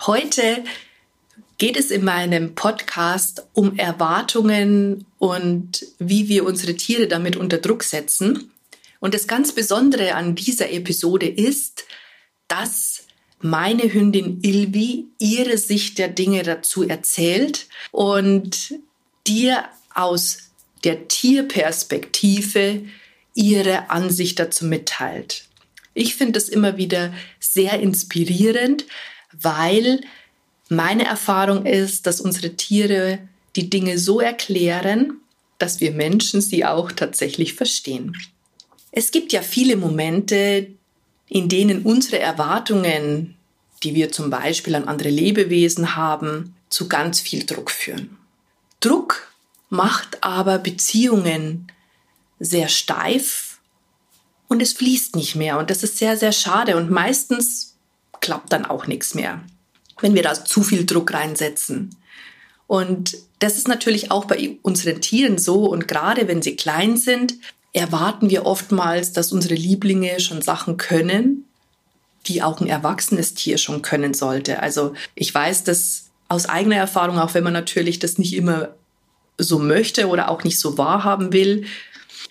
Heute geht es in meinem Podcast um Erwartungen und wie wir unsere Tiere damit unter Druck setzen. Und das ganz Besondere an dieser Episode ist, dass meine Hündin Ilvi ihre Sicht der Dinge dazu erzählt und dir aus der Tierperspektive ihre Ansicht dazu mitteilt. Ich finde das immer wieder sehr inspirierend, weil meine Erfahrung ist, dass unsere Tiere die Dinge so erklären, dass wir Menschen sie auch tatsächlich verstehen. Es gibt ja viele Momente, in denen unsere Erwartungen, die wir zum Beispiel an andere Lebewesen haben, zu ganz viel Druck führen. Druck macht aber Beziehungen sehr steif und es fließt nicht mehr und das ist sehr, sehr schade und meistens klappt dann auch nichts mehr, wenn wir da zu viel Druck reinsetzen. Und das ist natürlich auch bei unseren Tieren so. Und gerade wenn sie klein sind, erwarten wir oftmals, dass unsere Lieblinge schon Sachen können, die auch ein erwachsenes Tier schon können sollte. Also ich weiß das aus eigener Erfahrung, auch wenn man natürlich das nicht immer so möchte oder auch nicht so wahrhaben will.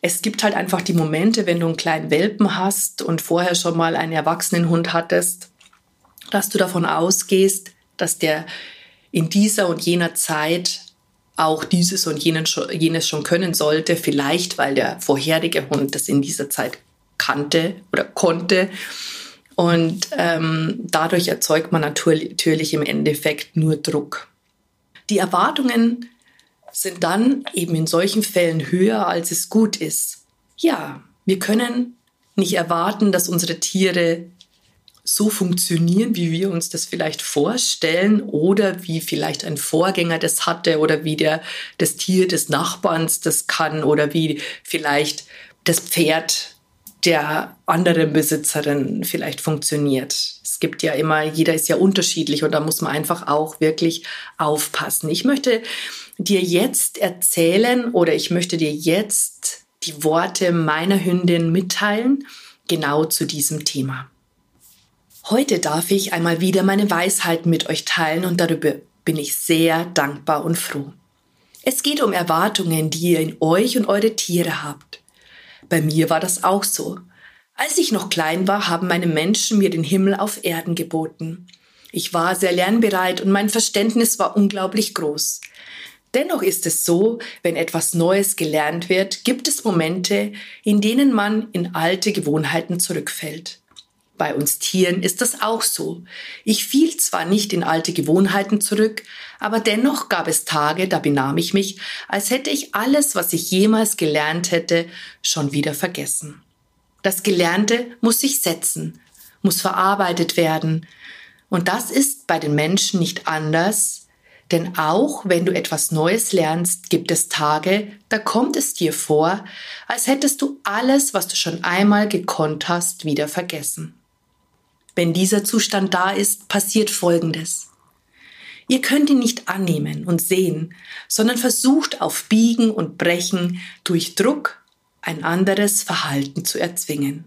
Es gibt halt einfach die Momente, wenn du einen kleinen Welpen hast und vorher schon mal einen erwachsenen Hund hattest, dass du davon ausgehst, dass der in dieser und jener Zeit auch dieses und jenes schon können sollte, vielleicht weil der vorherige Hund das in dieser Zeit kannte oder konnte. Und ähm, dadurch erzeugt man natürlich im Endeffekt nur Druck. Die Erwartungen sind dann eben in solchen Fällen höher, als es gut ist. Ja, wir können nicht erwarten, dass unsere Tiere so funktionieren, wie wir uns das vielleicht vorstellen oder wie vielleicht ein Vorgänger das hatte oder wie der, das Tier des Nachbarns das kann oder wie vielleicht das Pferd der anderen Besitzerin vielleicht funktioniert. Es gibt ja immer, jeder ist ja unterschiedlich und da muss man einfach auch wirklich aufpassen. Ich möchte dir jetzt erzählen oder ich möchte dir jetzt die Worte meiner Hündin mitteilen, genau zu diesem Thema. Heute darf ich einmal wieder meine Weisheit mit euch teilen und darüber bin ich sehr dankbar und froh. Es geht um Erwartungen, die ihr in euch und eure Tiere habt. Bei mir war das auch so. Als ich noch klein war, haben meine Menschen mir den Himmel auf Erden geboten. Ich war sehr lernbereit und mein Verständnis war unglaublich groß. Dennoch ist es so, wenn etwas Neues gelernt wird, gibt es Momente, in denen man in alte Gewohnheiten zurückfällt. Bei uns Tieren ist das auch so. Ich fiel zwar nicht in alte Gewohnheiten zurück, aber dennoch gab es Tage, da benahm ich mich, als hätte ich alles, was ich jemals gelernt hätte, schon wieder vergessen. Das Gelernte muss sich setzen, muss verarbeitet werden. Und das ist bei den Menschen nicht anders, denn auch wenn du etwas Neues lernst, gibt es Tage, da kommt es dir vor, als hättest du alles, was du schon einmal gekonnt hast, wieder vergessen. Wenn dieser Zustand da ist, passiert Folgendes. Ihr könnt ihn nicht annehmen und sehen, sondern versucht auf Biegen und Brechen durch Druck ein anderes Verhalten zu erzwingen.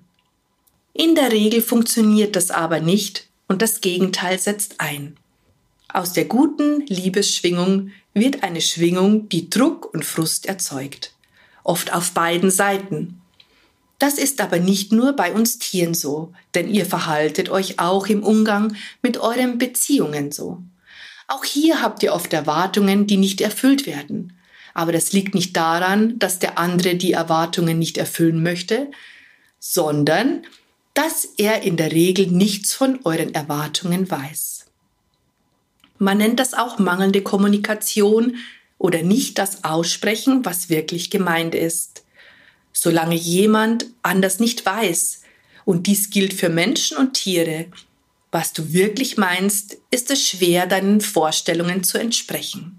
In der Regel funktioniert das aber nicht und das Gegenteil setzt ein. Aus der guten Liebesschwingung wird eine Schwingung, die Druck und Frust erzeugt. Oft auf beiden Seiten. Das ist aber nicht nur bei uns Tieren so, denn ihr verhaltet euch auch im Umgang mit euren Beziehungen so. Auch hier habt ihr oft Erwartungen, die nicht erfüllt werden. Aber das liegt nicht daran, dass der andere die Erwartungen nicht erfüllen möchte, sondern dass er in der Regel nichts von euren Erwartungen weiß. Man nennt das auch mangelnde Kommunikation oder nicht das Aussprechen, was wirklich gemeint ist solange jemand anders nicht weiß. Und dies gilt für Menschen und Tiere. was du wirklich meinst, ist es schwer, deinen Vorstellungen zu entsprechen.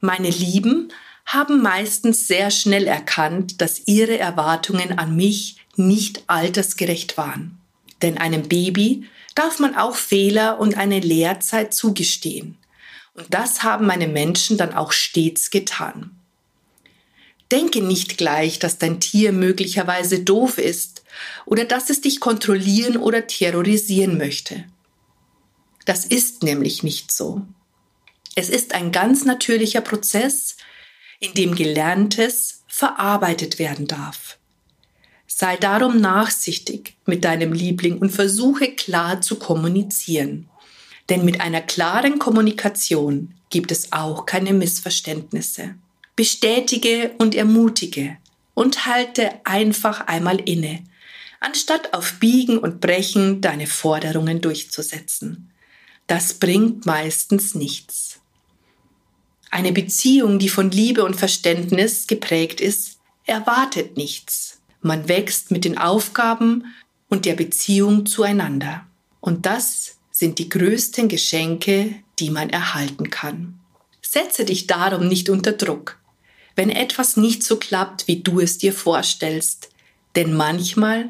Meine Lieben haben meistens sehr schnell erkannt, dass ihre Erwartungen an mich nicht altersgerecht waren. Denn einem Baby darf man auch Fehler und eine Lehrzeit zugestehen. Und das haben meine Menschen dann auch stets getan. Denke nicht gleich, dass dein Tier möglicherweise doof ist oder dass es dich kontrollieren oder terrorisieren möchte. Das ist nämlich nicht so. Es ist ein ganz natürlicher Prozess, in dem Gelerntes verarbeitet werden darf. Sei darum nachsichtig mit deinem Liebling und versuche klar zu kommunizieren. Denn mit einer klaren Kommunikation gibt es auch keine Missverständnisse. Bestätige und ermutige und halte einfach einmal inne, anstatt auf Biegen und Brechen deine Forderungen durchzusetzen. Das bringt meistens nichts. Eine Beziehung, die von Liebe und Verständnis geprägt ist, erwartet nichts. Man wächst mit den Aufgaben und der Beziehung zueinander. Und das sind die größten Geschenke, die man erhalten kann. Setze dich darum nicht unter Druck, wenn etwas nicht so klappt, wie du es dir vorstellst. Denn manchmal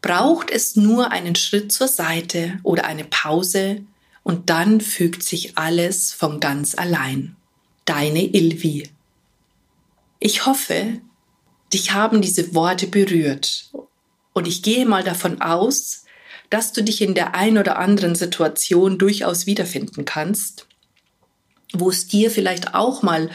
braucht es nur einen Schritt zur Seite oder eine Pause und dann fügt sich alles von ganz allein. Deine Ilvi. Ich hoffe, dich haben diese Worte berührt und ich gehe mal davon aus, dass du dich in der ein oder anderen Situation durchaus wiederfinden kannst, wo es dir vielleicht auch mal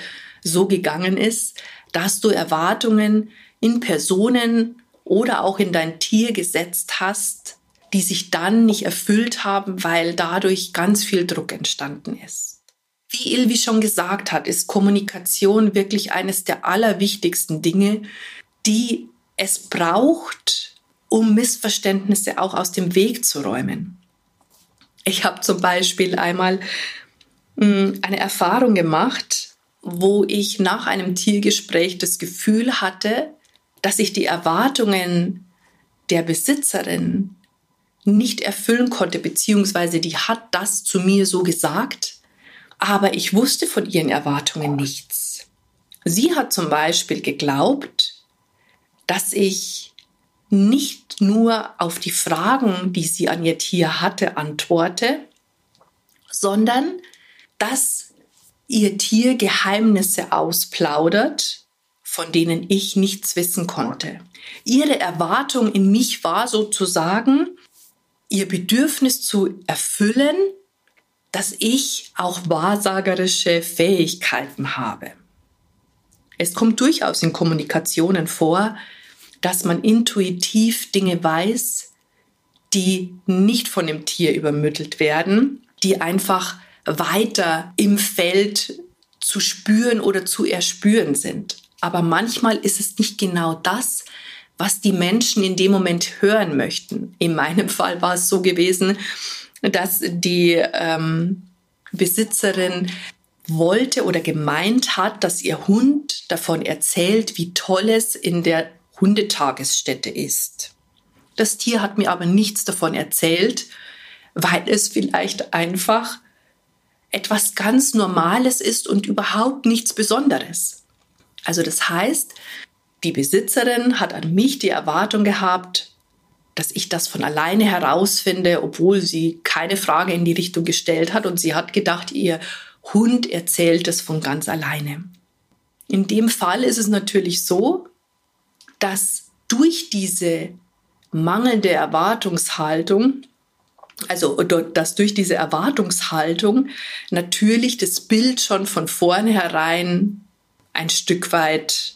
so gegangen ist, dass du Erwartungen in Personen oder auch in dein Tier gesetzt hast, die sich dann nicht erfüllt haben, weil dadurch ganz viel Druck entstanden ist. Wie Ilvi schon gesagt hat, ist Kommunikation wirklich eines der allerwichtigsten Dinge, die es braucht, um Missverständnisse auch aus dem Weg zu räumen. Ich habe zum Beispiel einmal hm, eine Erfahrung gemacht, wo ich nach einem Tiergespräch das Gefühl hatte, dass ich die Erwartungen der Besitzerin nicht erfüllen konnte, beziehungsweise die hat das zu mir so gesagt, aber ich wusste von ihren Erwartungen nichts. Sie hat zum Beispiel geglaubt, dass ich nicht nur auf die Fragen, die sie an ihr Tier hatte, antworte, sondern dass ihr Tier Geheimnisse ausplaudert, von denen ich nichts wissen konnte. Ihre Erwartung in mich war sozusagen, ihr Bedürfnis zu erfüllen, dass ich auch wahrsagerische Fähigkeiten habe. Es kommt durchaus in Kommunikationen vor, dass man intuitiv Dinge weiß, die nicht von dem Tier übermittelt werden, die einfach weiter im Feld zu spüren oder zu erspüren sind. Aber manchmal ist es nicht genau das, was die Menschen in dem Moment hören möchten. In meinem Fall war es so gewesen, dass die ähm, Besitzerin wollte oder gemeint hat, dass ihr Hund davon erzählt, wie toll es in der Hundetagesstätte ist. Das Tier hat mir aber nichts davon erzählt, weil es vielleicht einfach etwas ganz Normales ist und überhaupt nichts Besonderes. Also das heißt, die Besitzerin hat an mich die Erwartung gehabt, dass ich das von alleine herausfinde, obwohl sie keine Frage in die Richtung gestellt hat und sie hat gedacht, ihr Hund erzählt es von ganz alleine. In dem Fall ist es natürlich so, dass durch diese mangelnde Erwartungshaltung, also dass durch diese Erwartungshaltung natürlich das Bild schon von vornherein ein Stück weit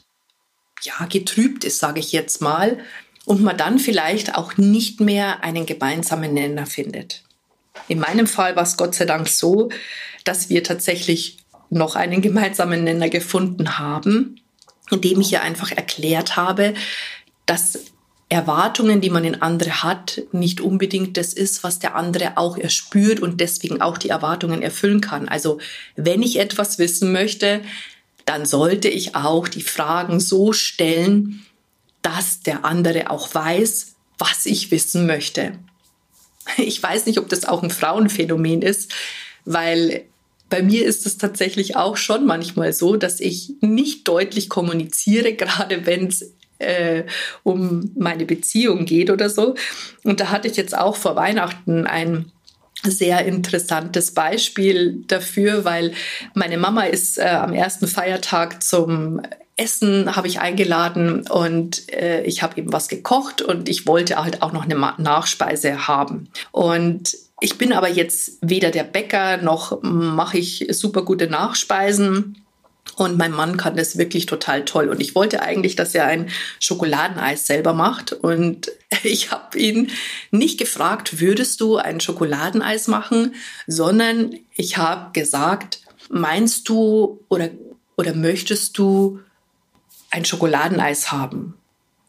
ja getrübt ist, sage ich jetzt mal, und man dann vielleicht auch nicht mehr einen gemeinsamen Nenner findet. In meinem Fall war es Gott sei Dank so, dass wir tatsächlich noch einen gemeinsamen Nenner gefunden haben, indem ich ihr einfach erklärt habe, dass Erwartungen, die man in andere hat, nicht unbedingt das ist, was der andere auch erspürt und deswegen auch die Erwartungen erfüllen kann. Also wenn ich etwas wissen möchte, dann sollte ich auch die Fragen so stellen, dass der andere auch weiß, was ich wissen möchte. Ich weiß nicht, ob das auch ein Frauenphänomen ist, weil bei mir ist es tatsächlich auch schon manchmal so, dass ich nicht deutlich kommuniziere, gerade wenn es äh, um meine Beziehung geht oder so. Und da hatte ich jetzt auch vor Weihnachten ein sehr interessantes Beispiel dafür, weil meine Mama ist äh, am ersten Feiertag zum Essen habe ich eingeladen und äh, ich habe eben was gekocht und ich wollte halt auch noch eine Nachspeise haben. Und ich bin aber jetzt weder der Bäcker noch mache ich super gute Nachspeisen. Und mein Mann kann das wirklich total toll. Und ich wollte eigentlich, dass er ein Schokoladeneis selber macht. Und ich habe ihn nicht gefragt, würdest du ein Schokoladeneis machen, sondern ich habe gesagt, meinst du oder, oder möchtest du ein Schokoladeneis haben?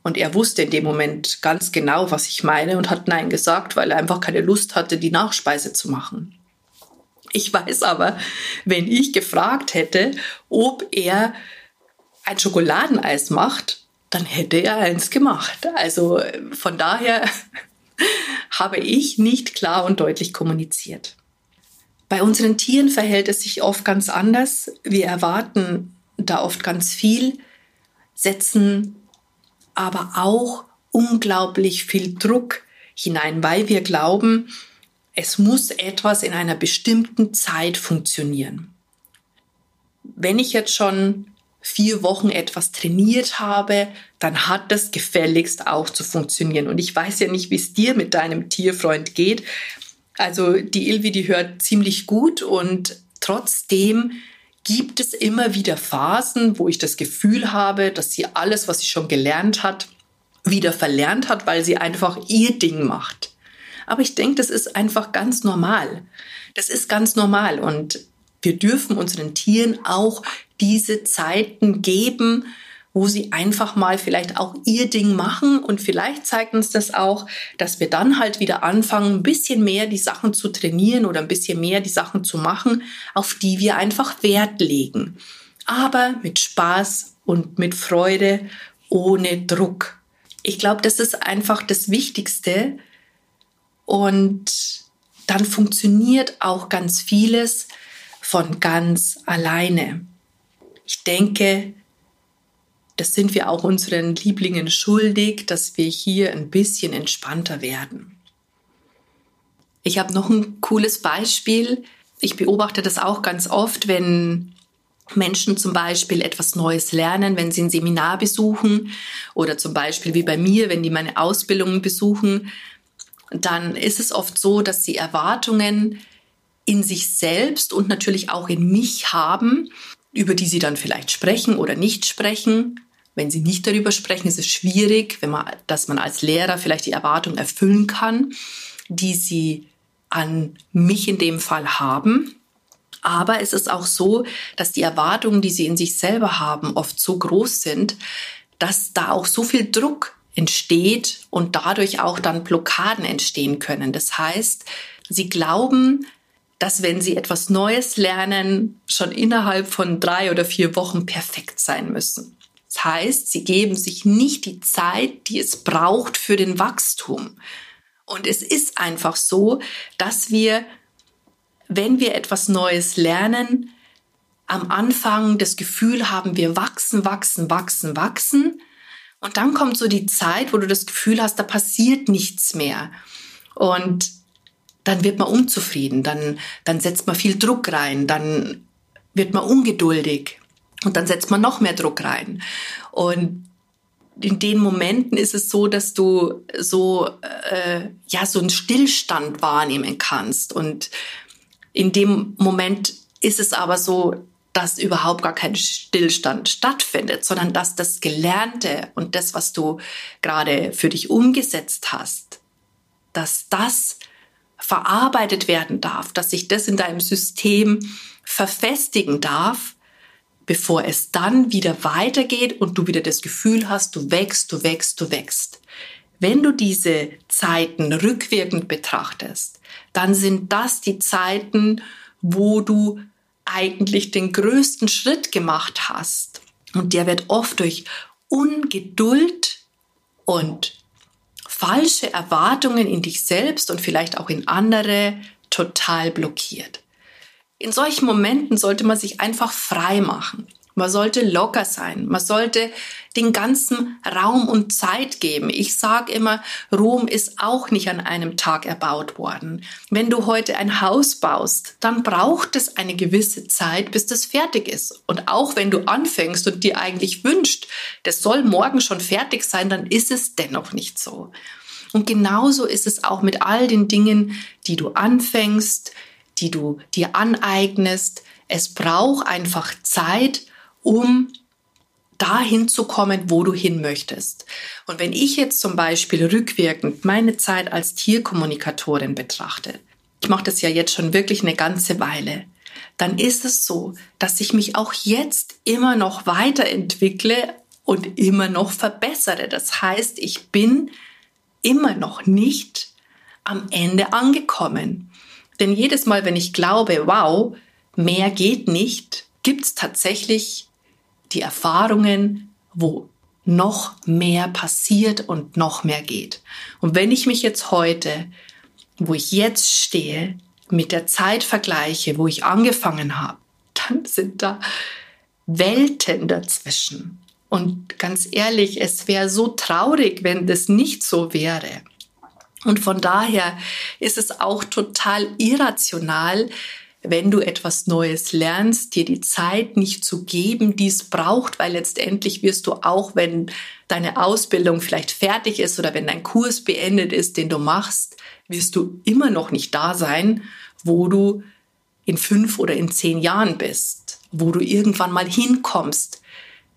Und er wusste in dem Moment ganz genau, was ich meine und hat Nein gesagt, weil er einfach keine Lust hatte, die Nachspeise zu machen. Ich weiß aber, wenn ich gefragt hätte, ob er ein Schokoladeneis macht, dann hätte er eins gemacht. Also von daher habe ich nicht klar und deutlich kommuniziert. Bei unseren Tieren verhält es sich oft ganz anders. Wir erwarten da oft ganz viel, setzen aber auch unglaublich viel Druck hinein, weil wir glauben, es muss etwas in einer bestimmten Zeit funktionieren. Wenn ich jetzt schon vier Wochen etwas trainiert habe, dann hat das gefälligst auch zu funktionieren. Und ich weiß ja nicht, wie es dir mit deinem Tierfreund geht. Also die Ilvi, die hört ziemlich gut und trotzdem gibt es immer wieder Phasen, wo ich das Gefühl habe, dass sie alles, was sie schon gelernt hat, wieder verlernt hat, weil sie einfach ihr Ding macht. Aber ich denke, das ist einfach ganz normal. Das ist ganz normal und wir dürfen unseren Tieren auch diese Zeiten geben, wo sie einfach mal vielleicht auch ihr Ding machen und vielleicht zeigt uns das auch, dass wir dann halt wieder anfangen, ein bisschen mehr die Sachen zu trainieren oder ein bisschen mehr die Sachen zu machen, auf die wir einfach Wert legen. Aber mit Spaß und mit Freude, ohne Druck. Ich glaube, das ist einfach das Wichtigste, und dann funktioniert auch ganz vieles von ganz alleine. Ich denke, das sind wir auch unseren Lieblingen schuldig, dass wir hier ein bisschen entspannter werden. Ich habe noch ein cooles Beispiel. Ich beobachte das auch ganz oft, wenn Menschen zum Beispiel etwas Neues lernen, wenn sie ein Seminar besuchen oder zum Beispiel wie bei mir, wenn die meine Ausbildungen besuchen, dann ist es oft so, dass sie Erwartungen in sich selbst und natürlich auch in mich haben, über die sie dann vielleicht sprechen oder nicht sprechen. Wenn sie nicht darüber sprechen, ist es schwierig, wenn man, dass man als Lehrer vielleicht die Erwartung erfüllen kann, die sie an mich in dem Fall haben. Aber es ist auch so, dass die Erwartungen, die sie in sich selber haben, oft so groß sind, dass da auch so viel Druck entsteht und dadurch auch dann Blockaden entstehen können. Das heißt, sie glauben, dass wenn sie etwas Neues lernen, schon innerhalb von drei oder vier Wochen perfekt sein müssen. Das heißt, sie geben sich nicht die Zeit, die es braucht für den Wachstum. Und es ist einfach so, dass wir, wenn wir etwas Neues lernen, am Anfang das Gefühl haben, wir wachsen, wachsen, wachsen, wachsen. Und dann kommt so die Zeit, wo du das Gefühl hast, da passiert nichts mehr. Und dann wird man unzufrieden, dann, dann setzt man viel Druck rein, dann wird man ungeduldig und dann setzt man noch mehr Druck rein. Und in den Momenten ist es so, dass du so, äh, ja, so einen Stillstand wahrnehmen kannst. Und in dem Moment ist es aber so, dass überhaupt gar kein Stillstand stattfindet, sondern dass das Gelernte und das, was du gerade für dich umgesetzt hast, dass das verarbeitet werden darf, dass sich das in deinem System verfestigen darf, bevor es dann wieder weitergeht und du wieder das Gefühl hast, du wächst, du wächst, du wächst. Wenn du diese Zeiten rückwirkend betrachtest, dann sind das die Zeiten, wo du eigentlich den größten Schritt gemacht hast. Und der wird oft durch Ungeduld und falsche Erwartungen in dich selbst und vielleicht auch in andere total blockiert. In solchen Momenten sollte man sich einfach frei machen. Man sollte locker sein. Man sollte den ganzen Raum und Zeit geben. Ich sage immer, Rom ist auch nicht an einem Tag erbaut worden. Wenn du heute ein Haus baust, dann braucht es eine gewisse Zeit, bis das fertig ist. Und auch wenn du anfängst und dir eigentlich wünscht, das soll morgen schon fertig sein, dann ist es dennoch nicht so. Und genauso ist es auch mit all den Dingen, die du anfängst, die du dir aneignest. Es braucht einfach Zeit, um dahin zu kommen, wo du hin möchtest. Und wenn ich jetzt zum Beispiel rückwirkend meine Zeit als Tierkommunikatorin betrachte, ich mache das ja jetzt schon wirklich eine ganze Weile, dann ist es so, dass ich mich auch jetzt immer noch weiterentwickle und immer noch verbessere. Das heißt, ich bin immer noch nicht am Ende angekommen. Denn jedes Mal, wenn ich glaube, wow, mehr geht nicht, gibt es tatsächlich die Erfahrungen, wo noch mehr passiert und noch mehr geht. Und wenn ich mich jetzt heute, wo ich jetzt stehe, mit der Zeit vergleiche, wo ich angefangen habe, dann sind da Welten dazwischen. Und ganz ehrlich, es wäre so traurig, wenn das nicht so wäre. Und von daher ist es auch total irrational, wenn du etwas Neues lernst, dir die Zeit nicht zu geben, die es braucht, weil letztendlich wirst du auch, wenn deine Ausbildung vielleicht fertig ist oder wenn dein Kurs beendet ist, den du machst, wirst du immer noch nicht da sein, wo du in fünf oder in zehn Jahren bist, wo du irgendwann mal hinkommst,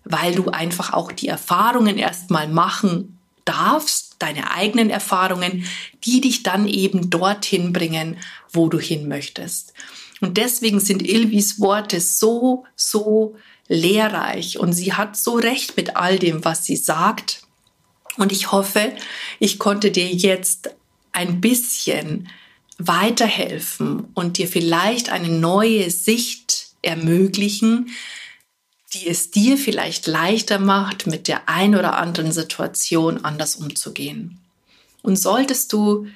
weil du einfach auch die Erfahrungen erstmal machen darfst, deine eigenen Erfahrungen, die dich dann eben dorthin bringen, wo du hin möchtest. Und deswegen sind Ilvis Worte so, so lehrreich und sie hat so recht mit all dem, was sie sagt. Und ich hoffe, ich konnte dir jetzt ein bisschen weiterhelfen und dir vielleicht eine neue Sicht ermöglichen, die es dir vielleicht leichter macht, mit der ein oder anderen Situation anders umzugehen. Und solltest du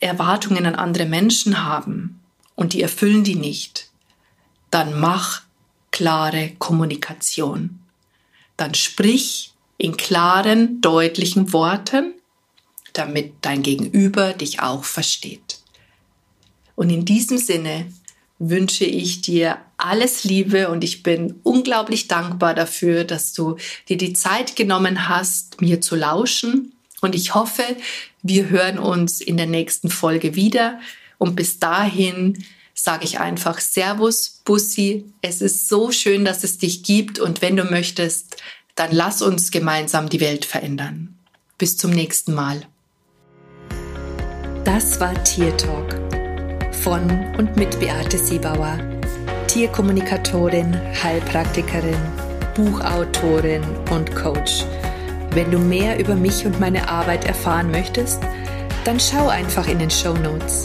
Erwartungen an andere Menschen haben, und die erfüllen die nicht, dann mach klare Kommunikation. Dann sprich in klaren, deutlichen Worten, damit dein Gegenüber dich auch versteht. Und in diesem Sinne wünsche ich dir alles Liebe und ich bin unglaublich dankbar dafür, dass du dir die Zeit genommen hast, mir zu lauschen. Und ich hoffe, wir hören uns in der nächsten Folge wieder. Und bis dahin sage ich einfach Servus, Bussi. Es ist so schön, dass es dich gibt. Und wenn du möchtest, dann lass uns gemeinsam die Welt verändern. Bis zum nächsten Mal. Das war Tier Talk von und mit Beate Siebauer, Tierkommunikatorin, Heilpraktikerin, Buchautorin und Coach. Wenn du mehr über mich und meine Arbeit erfahren möchtest, dann schau einfach in den Show Notes.